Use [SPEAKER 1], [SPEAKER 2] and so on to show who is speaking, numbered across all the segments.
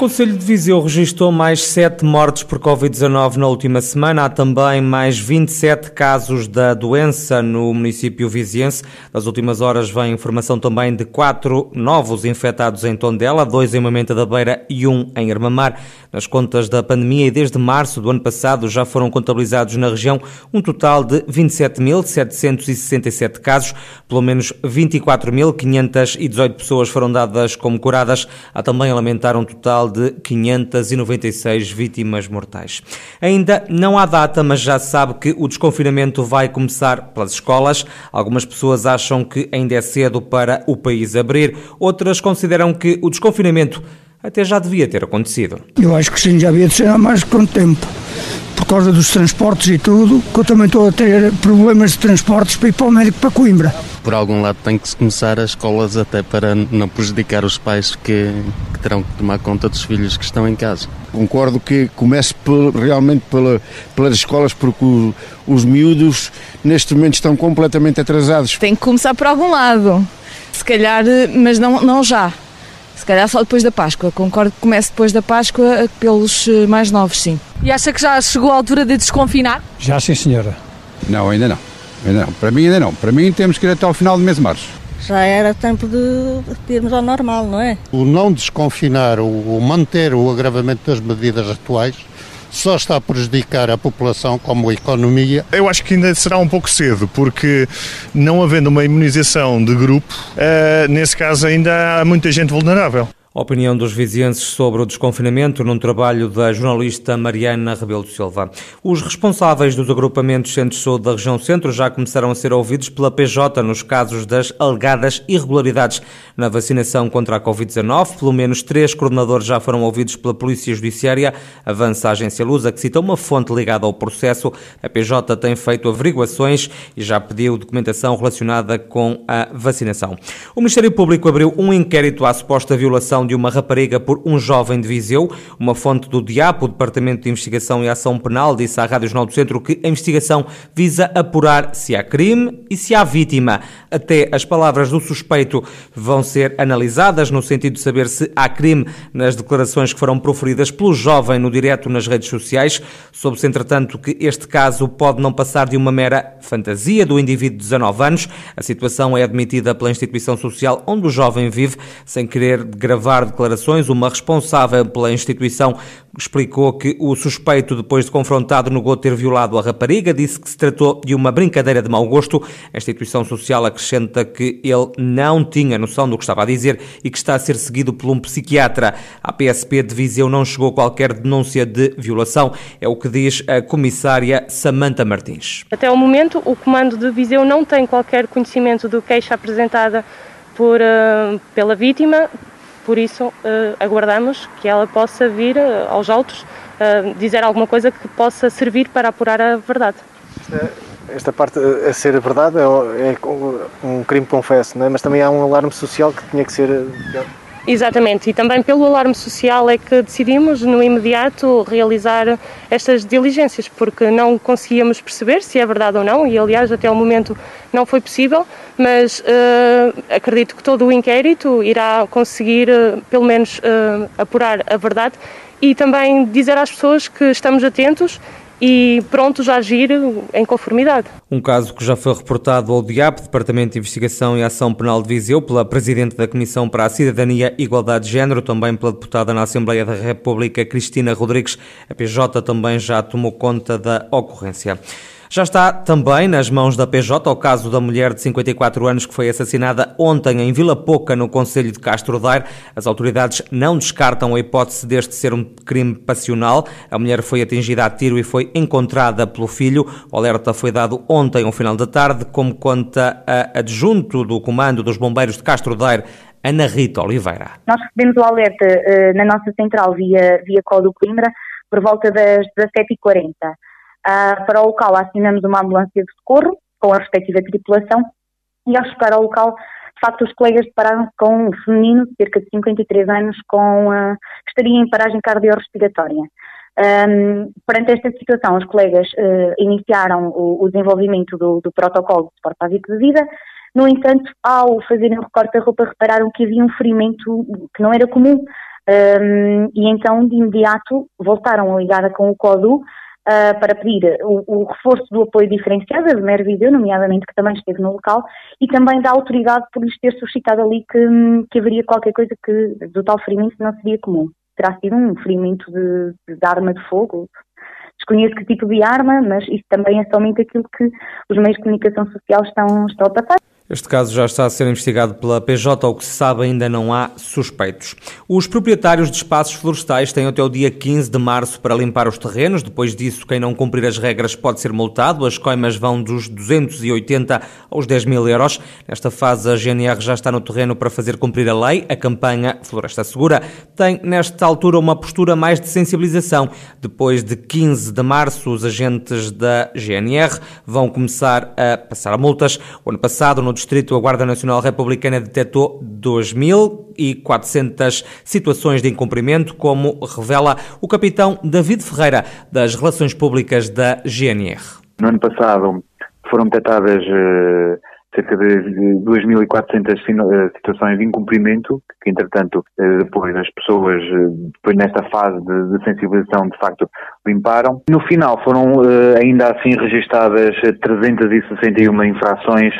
[SPEAKER 1] Conselho de Viseu registrou mais 7 mortes por Covid-19 na última semana. Há também mais 27 casos da doença no município viziense. Nas últimas horas vem informação também de quatro novos infectados em Tondela, dois em Mamenta da Beira e um em Armamar. Nas contas da pandemia e desde março do ano passado já foram contabilizados na região um total de 27.767 casos. Pelo menos 24.518 pessoas foram dadas como curadas. Há também a lamentar um total de 596 vítimas mortais. Ainda não há data, mas já se sabe que o desconfinamento vai começar pelas escolas. Algumas pessoas acham que ainda é cedo para o país abrir, outras consideram que o desconfinamento até já devia ter acontecido.
[SPEAKER 2] Eu acho que sim, já devia ser há mais quanto tempo por causa dos transportes e tudo, que eu também estou a ter problemas de transportes para ir para o médico para Coimbra.
[SPEAKER 3] Por algum lado tem que se começar as escolas até para não prejudicar os pais que, que terão que tomar conta dos filhos que estão em casa.
[SPEAKER 4] Concordo que comece por, realmente pela, pelas escolas, porque o, os miúdos neste momento estão completamente atrasados.
[SPEAKER 5] Tem que começar por algum lado, se calhar, mas não, não já. Se calhar só depois da Páscoa. Concordo que comece depois da Páscoa pelos eh, mais novos, sim.
[SPEAKER 6] E acha que já chegou a altura de desconfinar?
[SPEAKER 2] Já sim, senhora.
[SPEAKER 4] Não, ainda não. Ainda não. Para mim ainda não. Para mim temos que ir até ao final do mês de março.
[SPEAKER 7] Já era tempo de irmos ao normal, não é?
[SPEAKER 8] O não desconfinar, o manter o agravamento das medidas atuais só está a prejudicar a população como a economia.
[SPEAKER 9] Eu acho que ainda será um pouco cedo, porque não havendo uma imunização de grupo, uh, nesse caso ainda há muita gente vulnerável.
[SPEAKER 1] Opinião dos vizienses sobre o desconfinamento num trabalho da jornalista Mariana Rebelo de Silva. Os responsáveis dos agrupamentos Centro Saúde da região centro já começaram a ser ouvidos pela PJ nos casos das alegadas irregularidades na vacinação contra a Covid-19. Pelo menos três coordenadores já foram ouvidos pela Polícia Judiciária. Avança a agência Lusa, que cita uma fonte ligada ao processo. A PJ tem feito averiguações e já pediu documentação relacionada com a vacinação. O Ministério Público abriu um inquérito à suposta violação de uma rapariga por um jovem de Viseu. Uma fonte do DIAP, o Departamento de Investigação e Ação Penal, disse à Rádio Jornal do Centro que a investigação visa apurar se há crime e se há vítima. Até as palavras do suspeito vão ser analisadas no sentido de saber se há crime nas declarações que foram proferidas pelo jovem no direto nas redes sociais. Soube-se, entretanto, que este caso pode não passar de uma mera fantasia do indivíduo de 19 anos. A situação é admitida pela instituição social onde o jovem vive, sem querer gravar gravar declarações. Uma responsável pela instituição explicou que o suspeito, depois de confrontado, negou ter violado a rapariga, disse que se tratou de uma brincadeira de mau gosto. A instituição social acrescenta que ele não tinha noção do que estava a dizer e que está a ser seguido por um psiquiatra. A PSP de Viseu não chegou qualquer denúncia de violação, é o que diz a comissária Samanta Martins.
[SPEAKER 10] Até o momento, o comando de Viseu não tem qualquer conhecimento do queixa apresentada por, uh, pela vítima, por isso uh, aguardamos que ela possa vir uh, aos autos uh, dizer alguma coisa que possa servir para apurar a verdade.
[SPEAKER 11] Esta, parte a ser verdade é, é um crime confesso, é? mas também há um alarme social que tinha que ser
[SPEAKER 10] Exatamente, e também pelo alarme social é que decidimos no imediato realizar estas diligências, porque não conseguíamos perceber se é verdade ou não, e aliás até o momento não foi possível, mas uh, acredito que todo o inquérito irá conseguir uh, pelo menos uh, apurar a verdade e também dizer às pessoas que estamos atentos e prontos a agir em conformidade.
[SPEAKER 1] Um caso que já foi reportado ao DIAP, Departamento de Investigação e Ação Penal de Viseu, pela Presidente da Comissão para a Cidadania e Igualdade de Género, também pela deputada na Assembleia da República, Cristina Rodrigues. A PJ também já tomou conta da ocorrência. Já está também nas mãos da PJ o caso da mulher de 54 anos que foi assassinada ontem em Vila Pouca, no Conselho de Castro Daire. As autoridades não descartam a hipótese deste ser um crime passional. A mulher foi atingida a tiro e foi encontrada pelo filho. O alerta foi dado ontem, ao final da tarde, como conta a adjunto do Comando dos Bombeiros de Castro Daire, Ana Rita Oliveira.
[SPEAKER 12] Nós recebemos o alerta uh, na nossa central via, via Código Coimbra por volta das 17h40. Uh, para o local assinamos uma ambulância de socorro com a respectiva tripulação e ao chegar ao local, de facto, os colegas depararam-se com um feminino de cerca de 53 anos com, uh, estaria em paragem cardiorrespiratória. Um, perante esta situação, os colegas uh, iniciaram o, o desenvolvimento do, do, protocolo de suporte básico de vida. No entanto, ao fazerem o recorte da roupa, repararam que havia um ferimento que não era comum. Um, e então, de imediato, voltaram a ligar com o CODU uh, para pedir o, o, reforço do apoio diferenciado da Mer Viseu, nomeadamente que também esteve no local, e também da autoridade por lhes ter suscitado ali que, que haveria qualquer coisa que do tal ferimento não seria comum. Terá sido um ferimento de, de arma de fogo, desconheço que tipo de arma, mas isso também é somente aquilo que os meios de comunicação social estão, estão a passar.
[SPEAKER 1] Este caso já está a ser investigado pela PJ, ao que se sabe ainda não há suspeitos. Os proprietários de espaços florestais têm até o dia 15 de março para limpar os terrenos. Depois disso, quem não cumprir as regras pode ser multado. As coimas vão dos 280 aos 10 mil euros. Nesta fase, a GNR já está no terreno para fazer cumprir a lei. A campanha Floresta Segura tem, nesta altura, uma postura mais de sensibilização. Depois de 15 de março, os agentes da GNR vão começar a passar multas. O ano passado, no distrito, a Guarda Nacional Republicana detectou 2.400 situações de incumprimento, como revela o capitão David Ferreira, das Relações Públicas da GNR.
[SPEAKER 13] No ano passado foram detectadas uh, cerca de 2.400 eh, situações de incumprimento, que entretanto uh, depois as pessoas, depois nesta fase de, de, sensibilização, de facto limparam. No final foram ainda assim registadas 361 infrações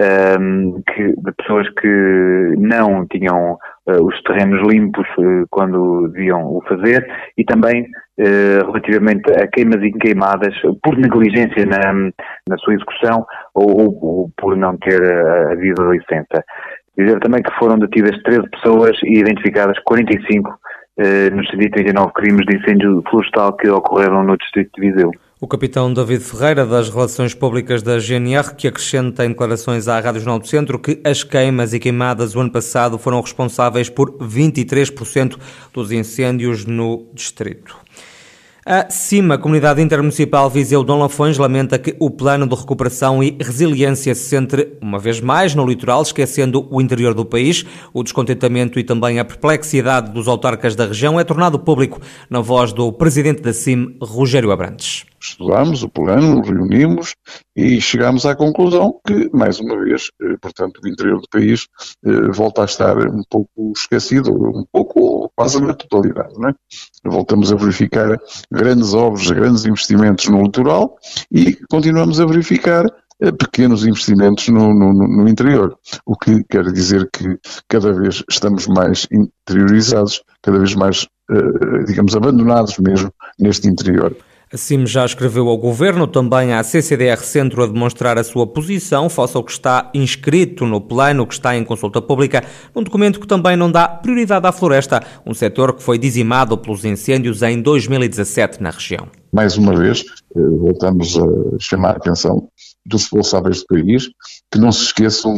[SPEAKER 13] um, que, de pessoas que não tinham uh, os terrenos limpos uh, quando deviam o fazer e também uh, relativamente a queimas e queimadas por negligência na, na sua execução ou, ou, por não ter havido licença. Dizer também que foram detidas 13 pessoas e identificadas 45 nos 139 crimes de incêndio florestal que ocorreram no distrito de Viseu.
[SPEAKER 1] O capitão David Ferreira, das Relações Públicas da GNR, que acrescenta em declarações à Rádio Jornal do Centro que as queimas e queimadas o ano passado foram responsáveis por 23% dos incêndios no distrito. A CIMA, Comunidade Intermunicipal Viseu Dom Lafões, lamenta que o plano de recuperação e resiliência se centre, uma vez mais, no litoral, esquecendo o interior do país. O descontentamento e também a perplexidade dos autarcas da região é tornado público na voz do presidente da CIM, Rogério Abrantes
[SPEAKER 14] estudámos o plano, reunimos e chegámos à conclusão que, mais uma vez, eh, portanto, o interior do país eh, volta a estar um pouco esquecido, um pouco, quase na totalidade, não é? Voltamos a verificar grandes obras, grandes investimentos no litoral e continuamos a verificar eh, pequenos investimentos no, no, no, interior, o que quer dizer que cada vez estamos mais interiorizados, cada vez mais, digamos, abandonados mesmo neste interior.
[SPEAKER 1] A CIM já escreveu ao Governo, também à CCDR Centro, a demonstrar a sua posição face ao que está inscrito no plano que está em consulta pública, num documento que também não dá prioridade à floresta, um setor que foi dizimado pelos incêndios em 2017 na região.
[SPEAKER 14] Mais uma vez, eh, voltamos a chamar a atenção dos responsáveis do país que não se esqueçam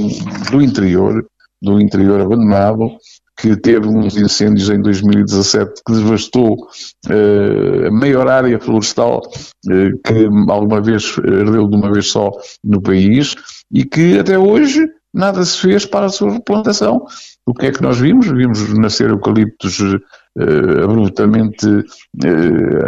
[SPEAKER 14] do interior, do interior abandonado, que teve uns incêndios em 2017 que devastou uh, a maior área florestal uh, que alguma vez ardeu de uma vez só no país e que até hoje nada se fez para a sua replantação. O que é que nós vimos? Vimos nascer eucaliptos uh, abruptamente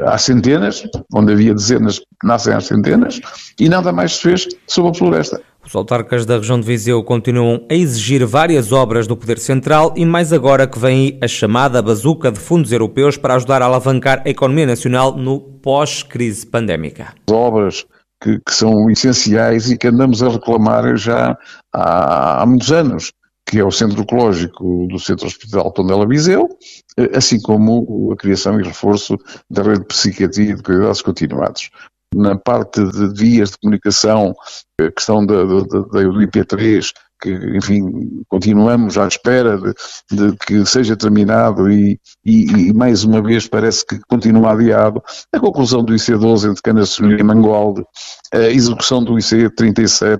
[SPEAKER 14] às centenas, onde havia dezenas, nascem às centenas, e nada mais se fez sobre a floresta.
[SPEAKER 1] Os autarcas da região de Viseu continuam a exigir várias obras do Poder Central e mais agora que vem a chamada bazuca de fundos europeus para ajudar a alavancar a economia nacional no pós-crise pandémica.
[SPEAKER 14] Obras que, que, são essenciais e que andamos a reclamar já há, há muitos anos que é o Centro Ecológico do Centro Hospital Tondela Viseu, assim como a criação e reforço da rede de psiquiatria e de cuidados continuados na parte de vias de comunicação, a questão da, do IP3, que, enfim, continuamos à espera de, de que seja terminado e, e, e, mais uma vez parece que continua adiado, a conclusão do IC12 entre Canaçolina e Mangualde, a execução do IC37,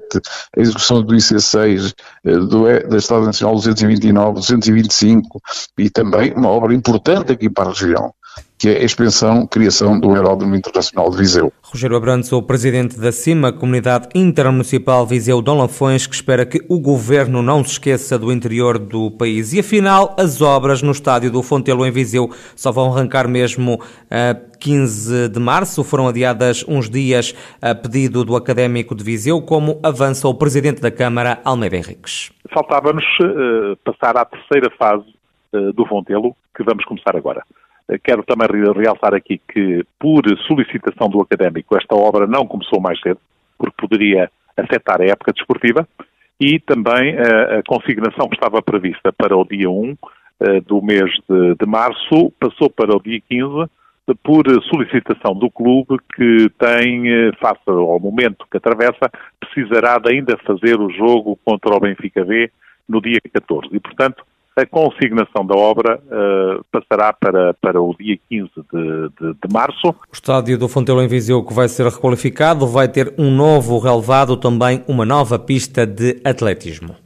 [SPEAKER 14] a execução do IC6, eh, do, da Estrada Nacional 229, 225 e também uma obra importante aqui para a região, que é a expansão, criação do Aeródromo Internacional de Viseu.
[SPEAKER 1] Rogério Abrantes, o presidente da CIMA, Comunidade Intermunicipal Viseu Dom Lafões, que espera que o governo não se esqueça do interior do país. E afinal, as obras no estádio do Fontelo em Viseu só vão arrancar mesmo a 15 de março. Foram adiadas uns dias a pedido do Académico de Viseu, como avança o presidente da Câmara, Almeida Henriques.
[SPEAKER 15] Faltava-nos uh, passar à terceira fase uh, do Fontelo, que vamos começar agora. Quero também realçar aqui que, por solicitação do académico, esta obra não começou mais cedo, porque poderia afetar a época desportiva, e também a, consignação que estava prevista para o dia 1 eh, do mês de, de março passou para o dia 15 por solicitação do clube que tem, eh, face ao momento que atravessa, precisará de ainda fazer o jogo contra o Benfica B no dia 14. E, portanto, a consignação da obra uh, passará para, para o dia 15 de, de, de, março.
[SPEAKER 1] O estádio do Fontelo em Viseu que vai ser requalificado vai ter um novo relevado, também uma nova pista de atletismo.